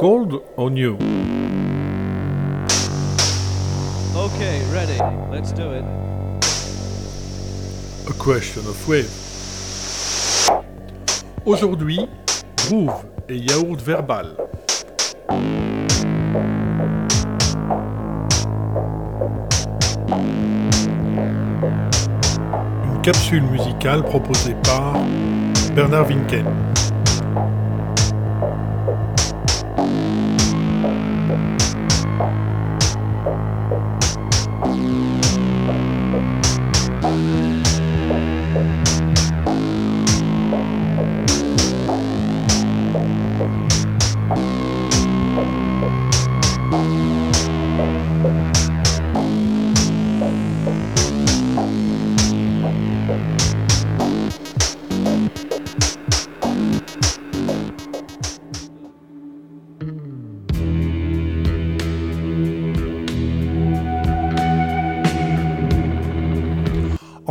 Cold or new? Okay, ready. Let's do it. A question of wave. Aujourd'hui, groove et yaourt verbal. Une capsule musicale proposée par Bernard Winken.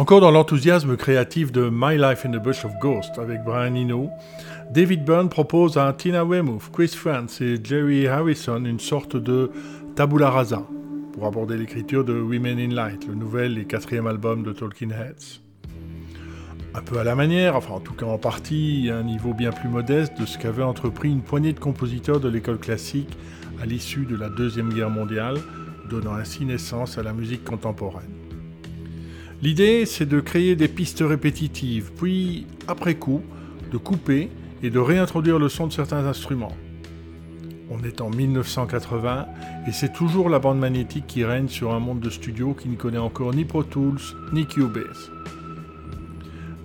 Encore dans l'enthousiasme créatif de My Life in the Bush of Ghost avec Brian Eno, David Byrne propose à Tina Weymouth, Chris France et Jerry Harrison une sorte de tabula rasa pour aborder l'écriture de Women in Light, le nouvel et quatrième album de Talking Heads. Un peu à la manière, enfin en tout cas en partie, un niveau bien plus modeste de ce qu'avait entrepris une poignée de compositeurs de l'école classique à l'issue de la Deuxième Guerre mondiale, donnant ainsi naissance à la musique contemporaine. L'idée, c'est de créer des pistes répétitives, puis, après coup, de couper et de réintroduire le son de certains instruments. On est en 1980 et c'est toujours la bande magnétique qui règne sur un monde de studio qui ne connaît encore ni Pro Tools ni Cubase.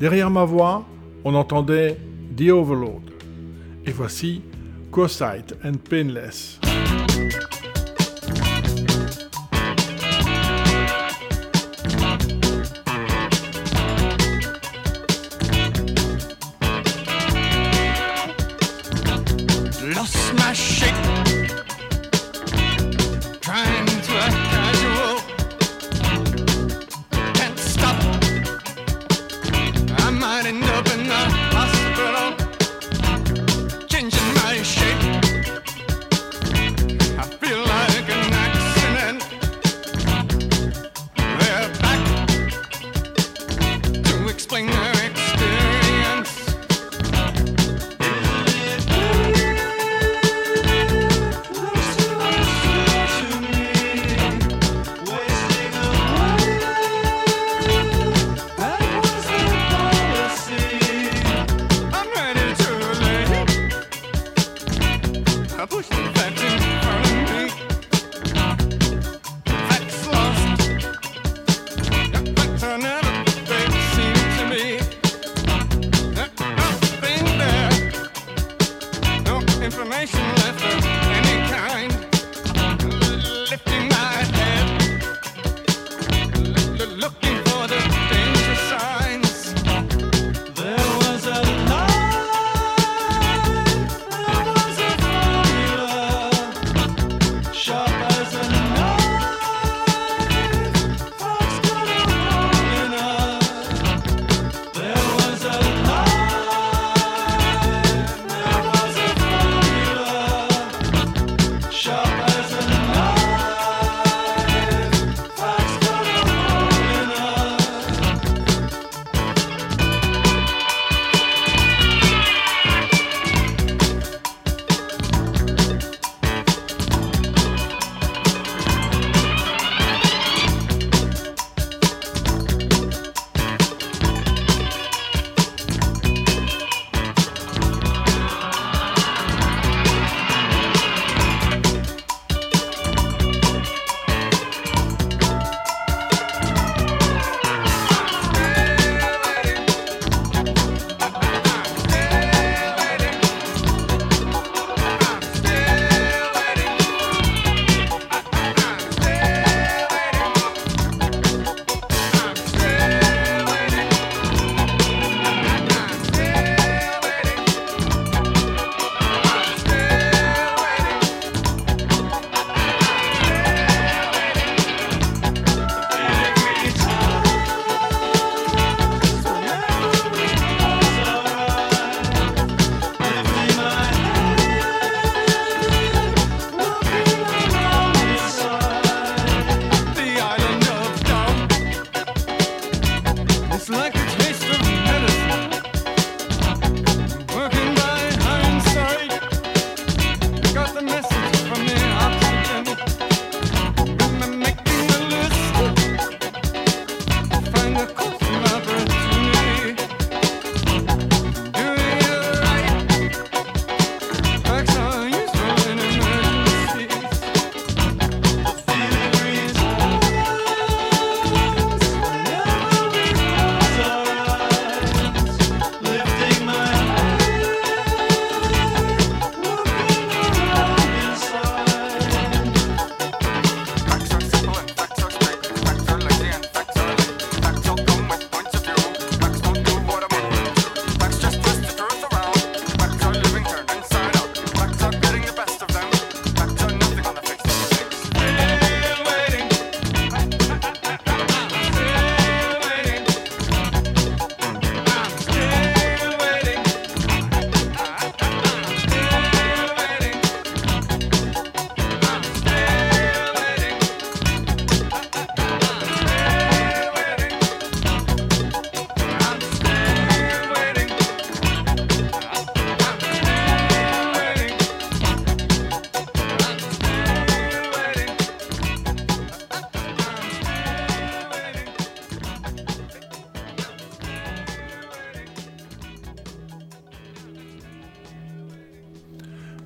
Derrière ma voix, on entendait The Overload. Et voici Cross-Sight and Painless.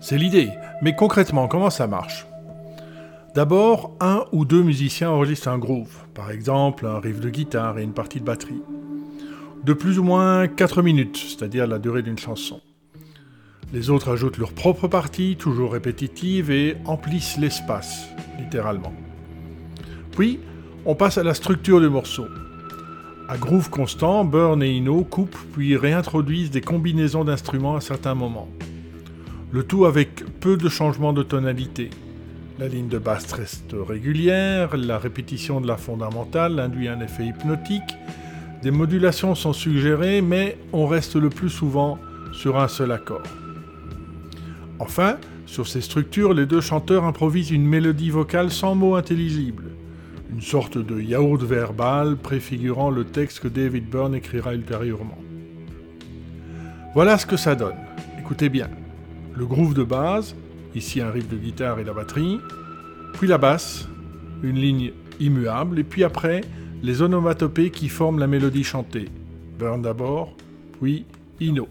C'est l'idée, mais concrètement, comment ça marche? D'abord, un ou deux musiciens enregistrent un groove, par exemple un riff de guitare et une partie de batterie, de plus ou moins 4 minutes, c'est-à-dire la durée d'une chanson. Les autres ajoutent leur propre partie, toujours répétitive, et emplissent l'espace, littéralement. Puis, on passe à la structure du morceau. À groove constant, Burn et Ino coupent puis réintroduisent des combinaisons d'instruments à certains moments. Le tout avec peu de changements de tonalité. La ligne de basse reste régulière, la répétition de la fondamentale induit un effet hypnotique, des modulations sont suggérées, mais on reste le plus souvent sur un seul accord. Enfin, sur ces structures, les deux chanteurs improvisent une mélodie vocale sans mots intelligibles, une sorte de yaourt verbal préfigurant le texte que David Byrne écrira ultérieurement. Voilà ce que ça donne. Écoutez bien. Le groove de base, ici un riff de guitare et la batterie, puis la basse, une ligne immuable, et puis après, les onomatopées qui forment la mélodie chantée. Burn d'abord, puis Ino.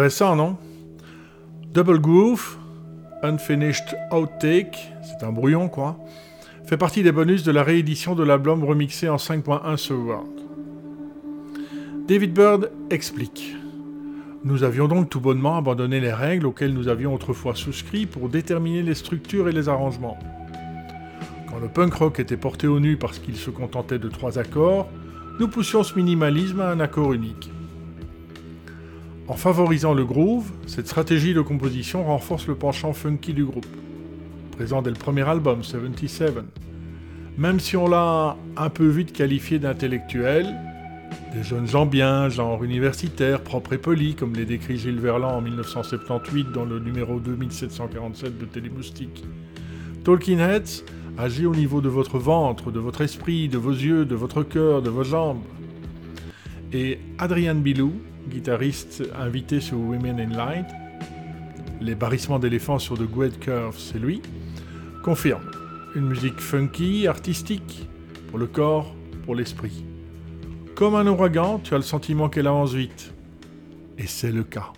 Intéressant, non? Double Groove, Unfinished Outtake, c'est un brouillon quoi, fait partie des bonus de la réédition de l'album remixé en 5.1 Surround. David Bird explique. Nous avions donc tout bonnement abandonné les règles auxquelles nous avions autrefois souscrit pour déterminer les structures et les arrangements. Quand le punk rock était porté au nu parce qu'il se contentait de trois accords, nous poussions ce minimalisme à un accord unique. En favorisant le groove, cette stratégie de composition renforce le penchant funky du groupe, présent dès le premier album, 77. Même si on l'a un peu vite qualifié d'intellectuel, des jeunes gens bien, genre universitaire, propre et poli, comme les décrit Gilles Verland en 1978 dans le numéro 2747 de Télémoustique. Talking Heads agit au niveau de votre ventre, de votre esprit, de vos yeux, de votre cœur, de vos jambes. Et Adrian Bilou, guitariste invité sur Women in Light, les barrissements d'éléphants sur The Great Curve, c'est lui, confirme une musique funky, artistique, pour le corps, pour l'esprit. Comme un ouragan, tu as le sentiment qu'elle avance vite. Et c'est le cas.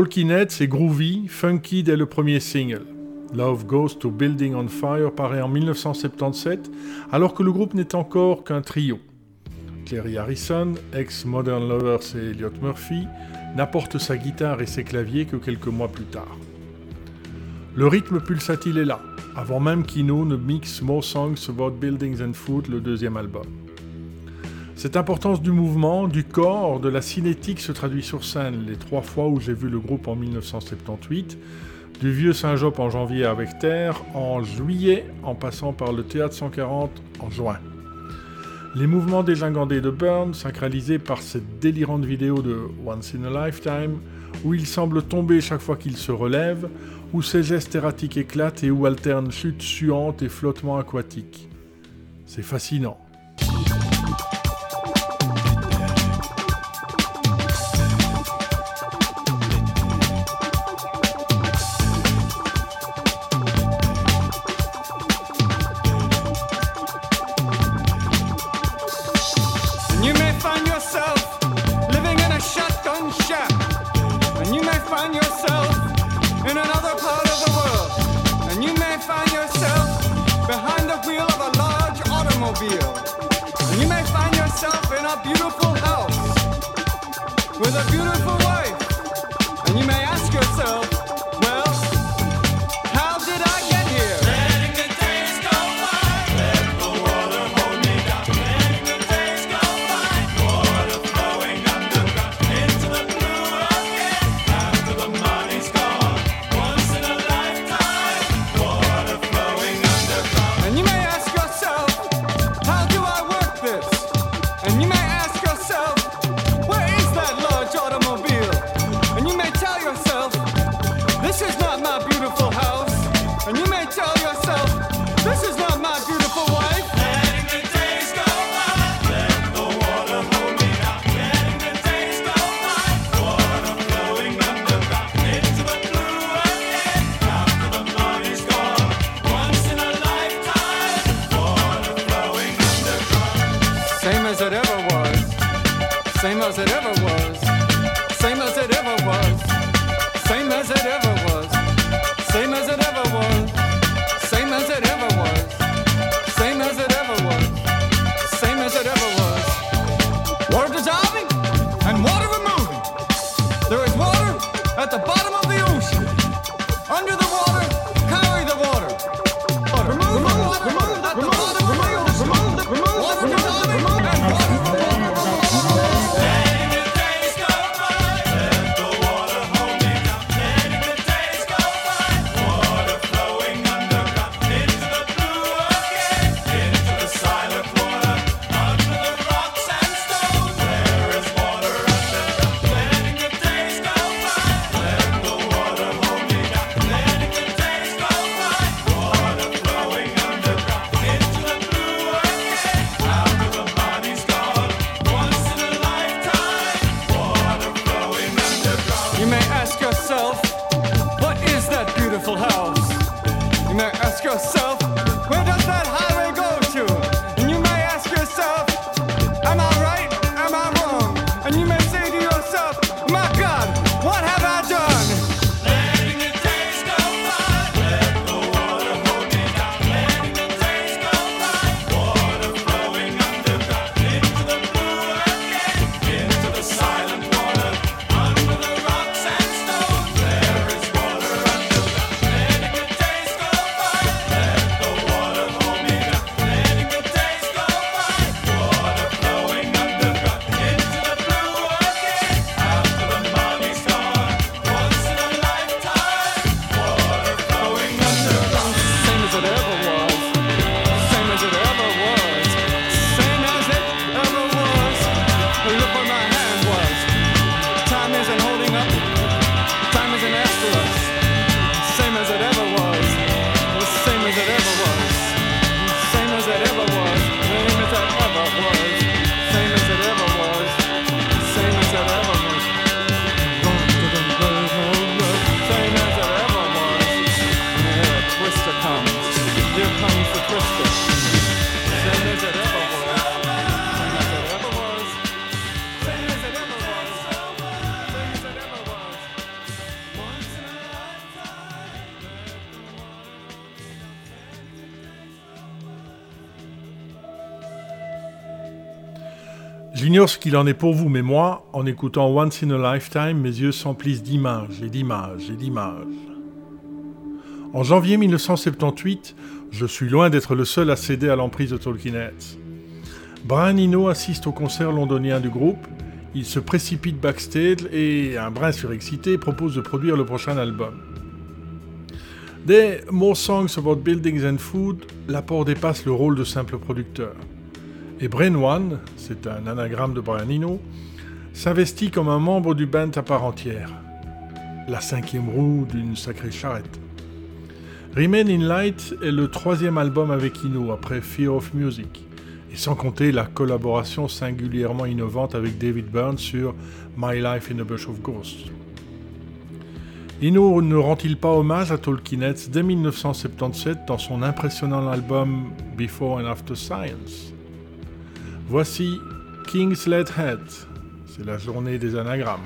Talking c'est groovy, funky dès le premier single. Love Goes to Building on Fire paraît en 1977, alors que le groupe n'est encore qu'un trio. Clary Harrison, ex-Modern Lovers et Elliot Murphy, n'apporte sa guitare et ses claviers que quelques mois plus tard. Le rythme pulsatile est là, avant même qu'Ino ne mixe More Songs About Buildings and Food, le deuxième album. Cette importance du mouvement, du corps, de la cinétique se traduit sur scène les trois fois où j'ai vu le groupe en 1978, du vieux Saint-Job en janvier avec Terre, en juillet, en passant par le Théâtre 140 en juin. Les mouvements dégingandés de Burn, synchronisés par cette délirante vidéo de Once in a Lifetime, où il semble tomber chaque fois qu'il se relève, où ses gestes erratiques éclatent et où alternent chutes suantes et flottements aquatiques. C'est fascinant. Ce qu'il en est pour vous, mais moi, en écoutant Once in a Lifetime, mes yeux s'emplissent d'images et d'images et d'images. En janvier 1978, je suis loin d'être le seul à céder à l'emprise de Talking Heads. Brian Eno assiste au concert londonien du groupe, il se précipite backstage et, un brin surexcité, propose de produire le prochain album. Dès More Songs About Buildings and Food, l'apport dépasse le rôle de simple producteur. Et Brain One, c'est un anagramme de Brian Eno, s'investit comme un membre du band à part entière. la cinquième roue d'une sacrée charrette. Remain in Light est le troisième album avec Ino après Fear of Music, et sans compter la collaboration singulièrement innovante avec David Byrne sur My Life in a Bush of Ghosts. Ino ne rend-il pas hommage à Tolkien's dès 1977 dans son impressionnant album Before and After Science? Voici King's Head, c'est la journée des anagrammes.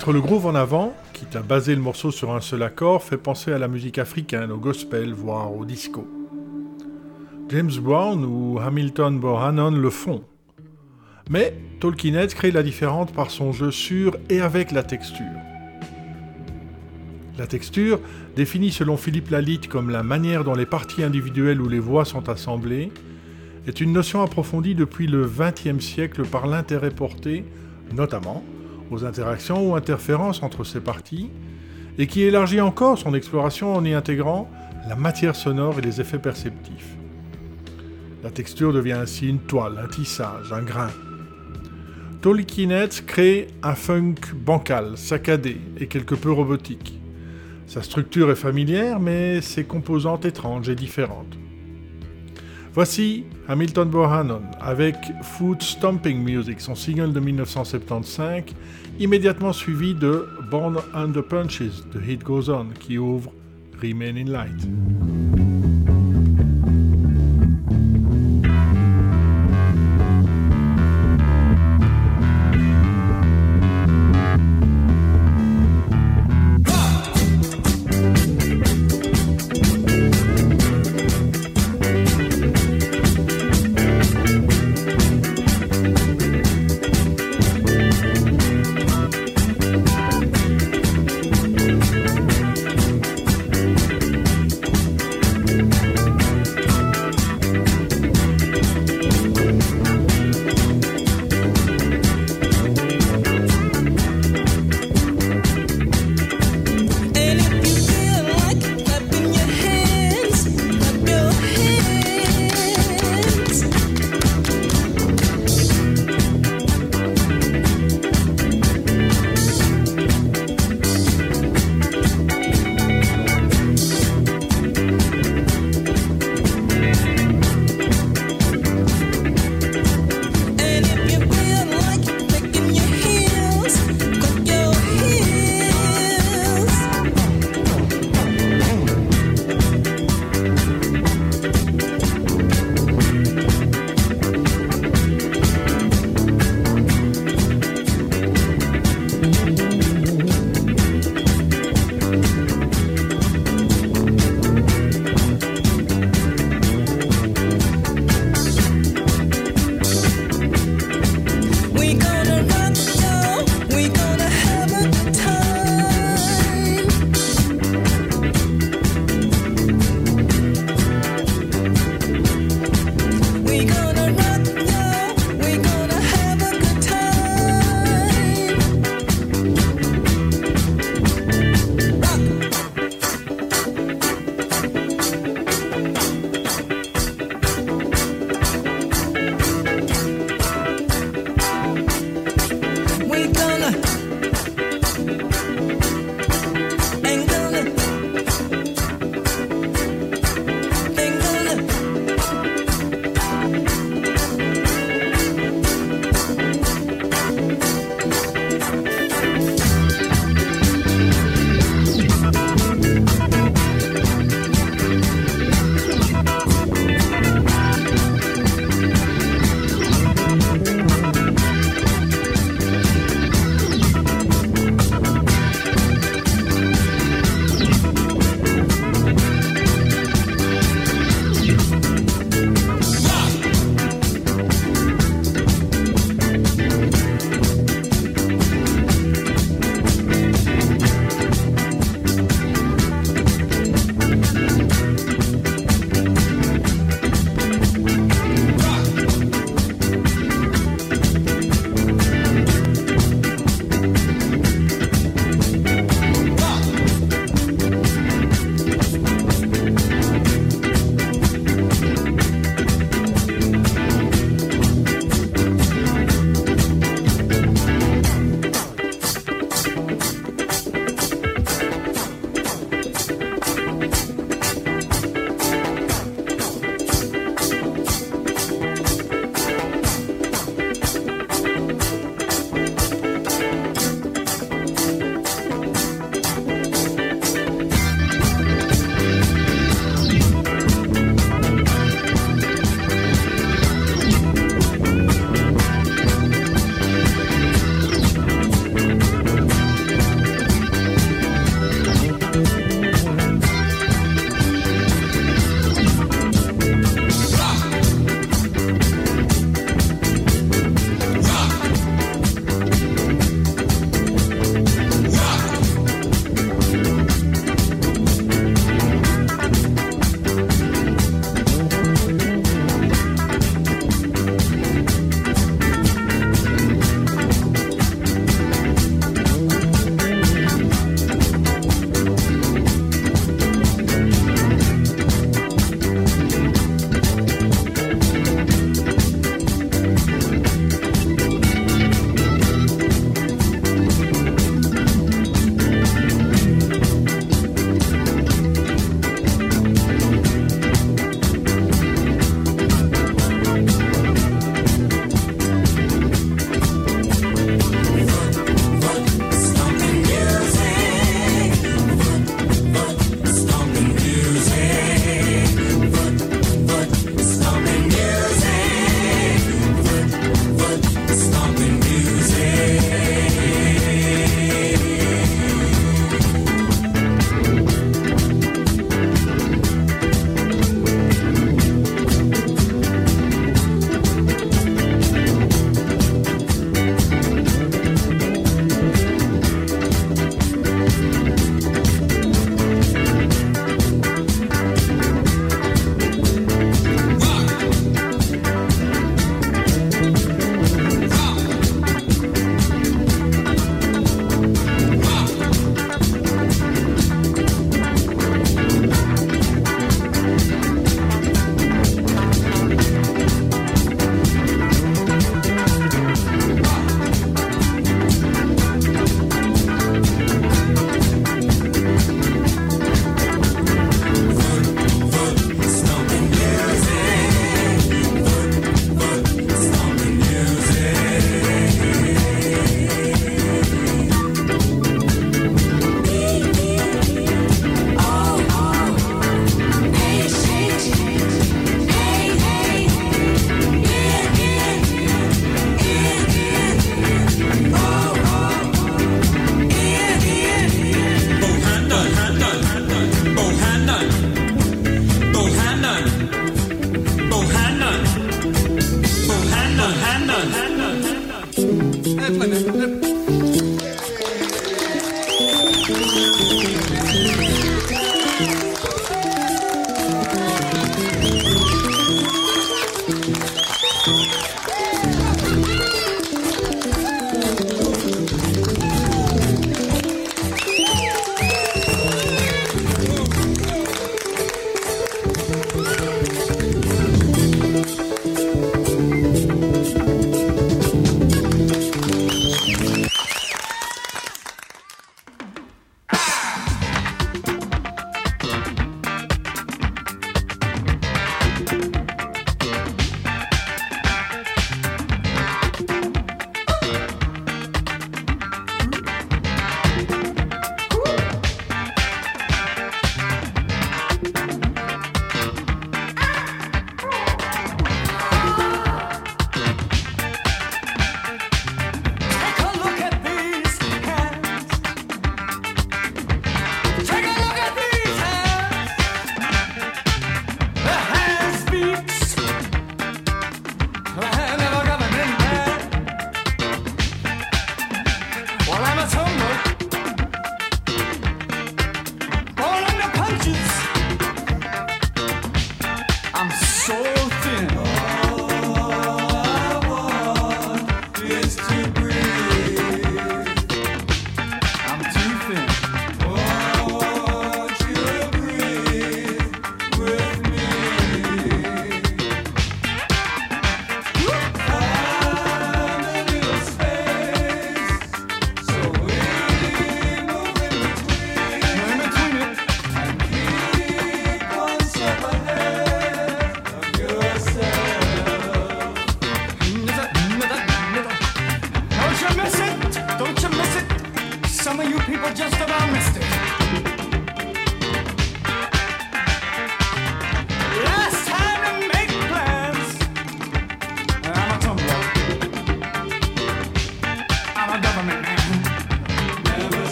Mettre le groove en avant, quitte à baser le morceau sur un seul accord, fait penser à la musique africaine, au gospel, voire au disco. James Brown ou Hamilton Bohannon le font. Mais Tolkien crée la différence par son jeu sur et avec la texture. La texture, définie selon Philippe Lalitte comme la manière dont les parties individuelles ou les voix sont assemblées, est une notion approfondie depuis le XXe siècle par l'intérêt porté, notamment, aux interactions ou interférences entre ces parties, et qui élargit encore son exploration en y intégrant la matière sonore et les effets perceptifs. La texture devient ainsi une toile, un tissage, un grain. Tolikinets crée un funk bancal, saccadé et quelque peu robotique. Sa structure est familière, mais ses composantes étranges et différentes. Voici Hamilton Bohannon avec Foot Stomping Music, son single de 1975, immédiatement suivi de Born Under Punches, The Heat Goes On, qui ouvre Remain in Light.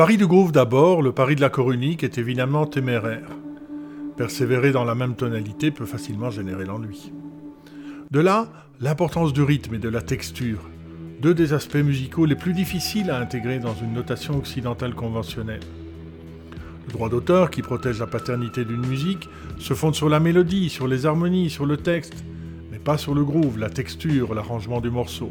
pari du groove d'abord, le pari de la corunique est évidemment téméraire. Persévérer dans la même tonalité peut facilement générer l'ennui. De là, l'importance du rythme et de la texture, deux des aspects musicaux les plus difficiles à intégrer dans une notation occidentale conventionnelle. Le droit d'auteur, qui protège la paternité d'une musique, se fonde sur la mélodie, sur les harmonies, sur le texte, mais pas sur le groove, la texture, l'arrangement du morceau.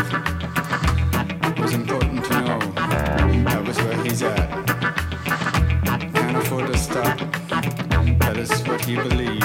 you believe.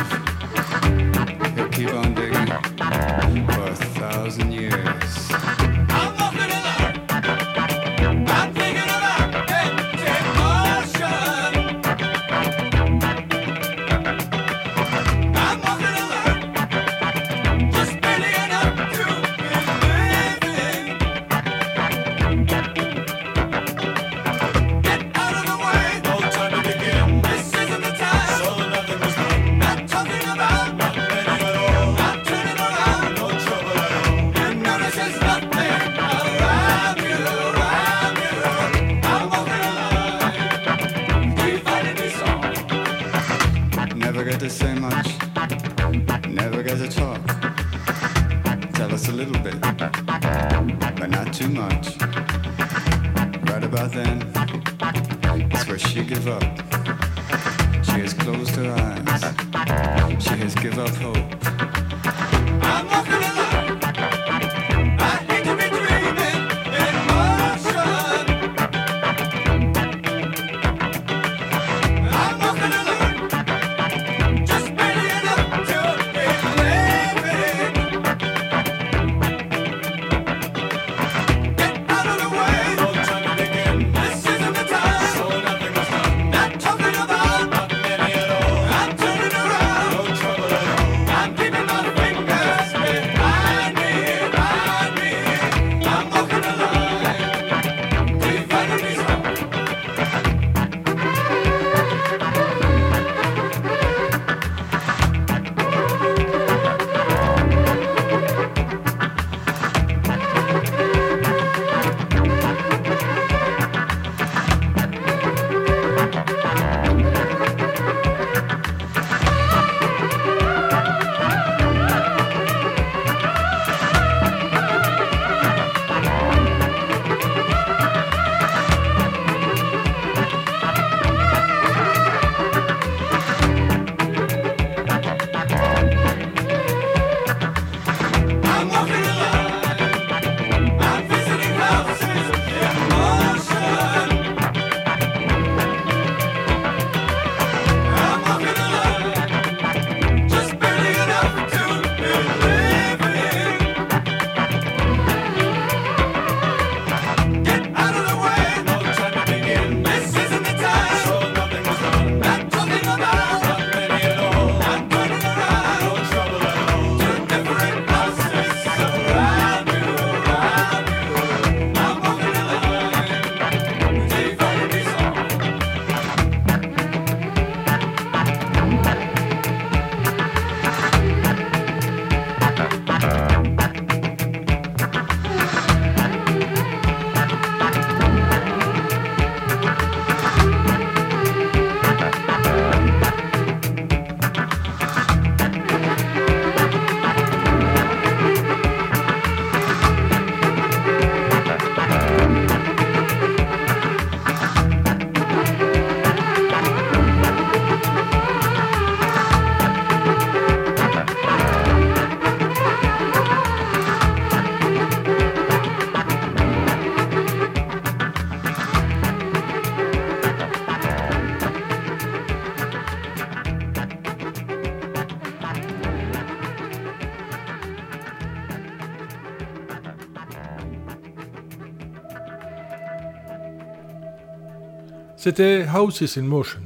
C'était House is in Motion.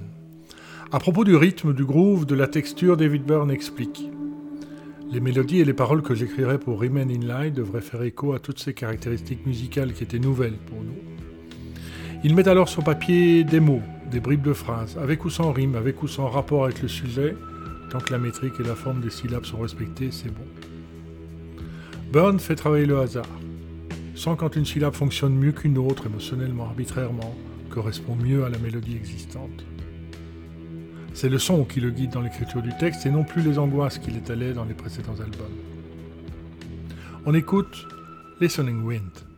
À propos du rythme, du groove, de la texture, David Byrne explique. Les mélodies et les paroles que j'écrirai pour Remain in Light devraient faire écho à toutes ces caractéristiques musicales qui étaient nouvelles pour nous. Il met alors sur papier des mots, des bribes de phrases, avec ou sans rime, avec ou sans rapport avec le sujet, tant que la métrique et la forme des syllabes sont respectées, c'est bon. Byrne fait travailler le hasard. Sans quand une syllabe fonctionne mieux qu'une autre, émotionnellement, arbitrairement, correspond mieux à la mélodie existante. C'est le son qui le guide dans l'écriture du texte et non plus les angoisses qu'il étalait dans les précédents albums. On écoute Listening Wind.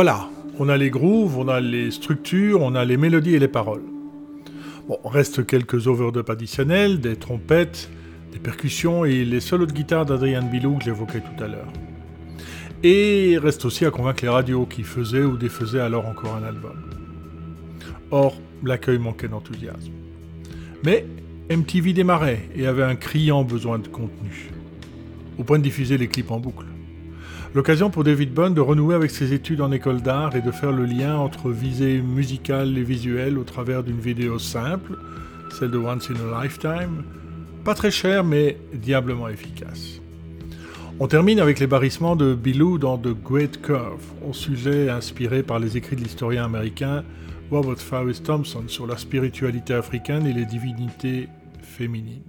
Voilà, on a les grooves, on a les structures, on a les mélodies et les paroles. Bon, reste quelques overdubs additionnels, des trompettes, des percussions et les solos de guitare d'Adrian Bilou que j'évoquais tout à l'heure. Et reste aussi à convaincre les radios qui faisaient ou défaisaient alors encore un album. Or, l'accueil manquait d'enthousiasme. Mais MTV démarrait et avait un criant besoin de contenu, au point de diffuser les clips en boucle. L'occasion pour David Byrne de renouer avec ses études en école d'art et de faire le lien entre visée musicale et visuelle au travers d'une vidéo simple, celle de Once in a Lifetime, pas très chère mais diablement efficace. On termine avec les barrissements de Bilou dans The Great Curve, au sujet inspiré par les écrits de l'historien américain Robert Farris Thompson sur la spiritualité africaine et les divinités féminines.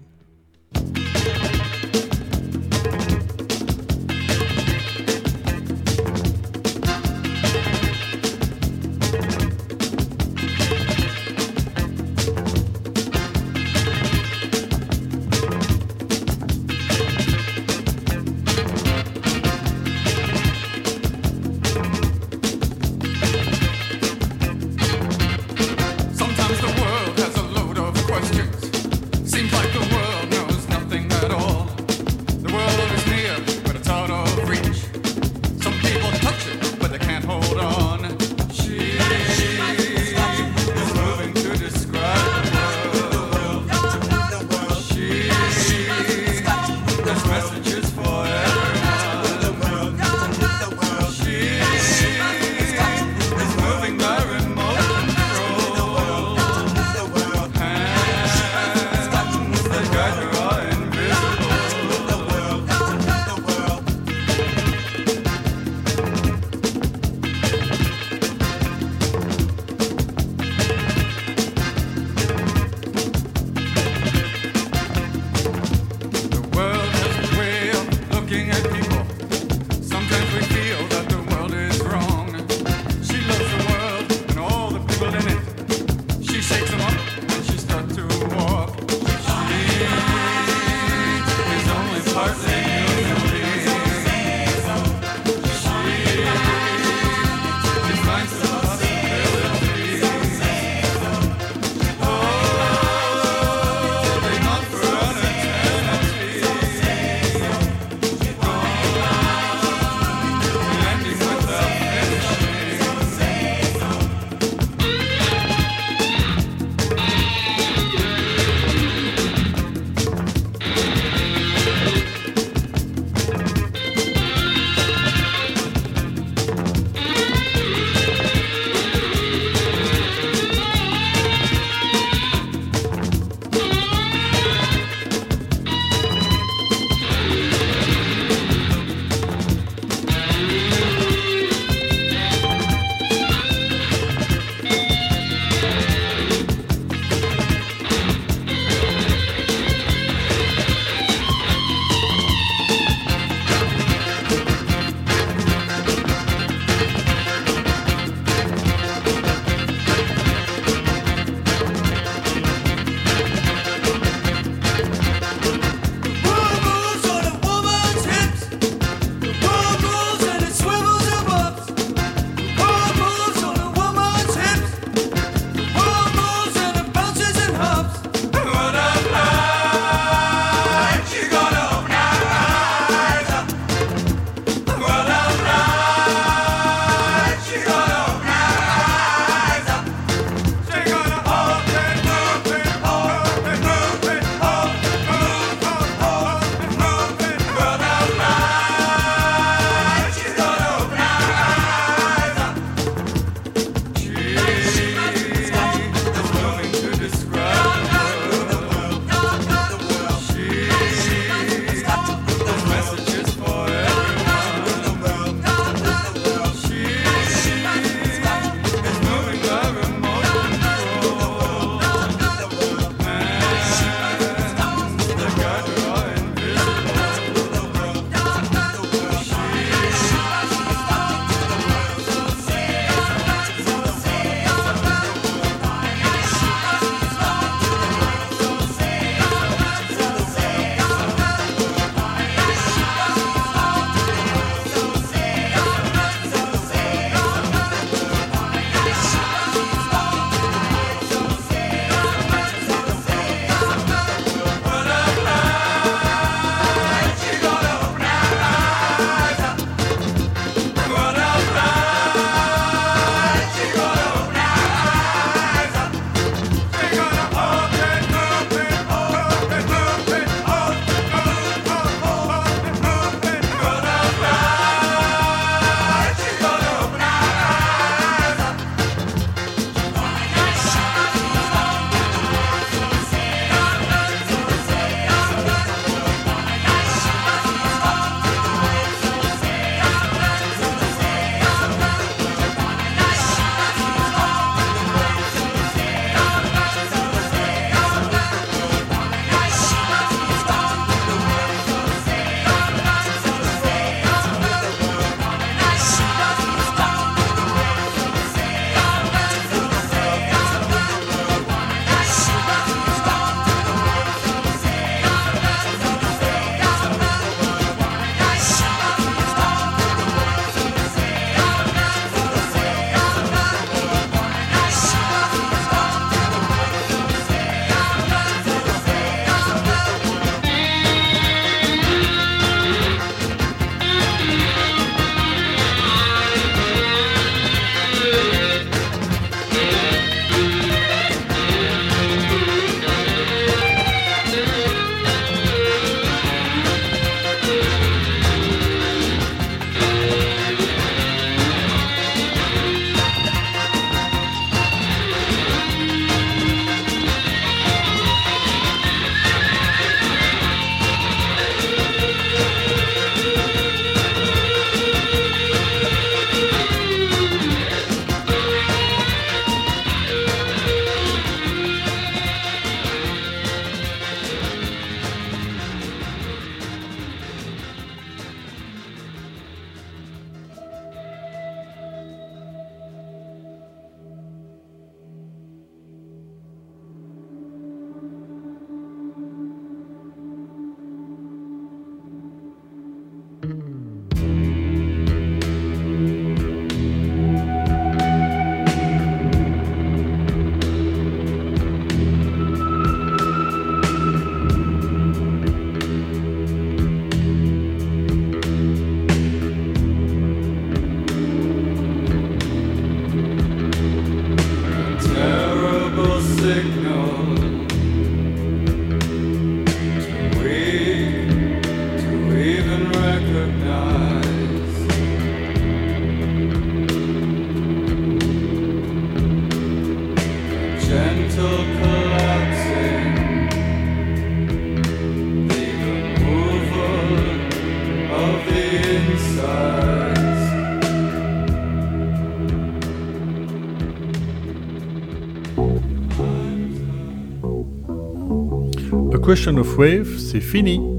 Question of Wave, c'est fini.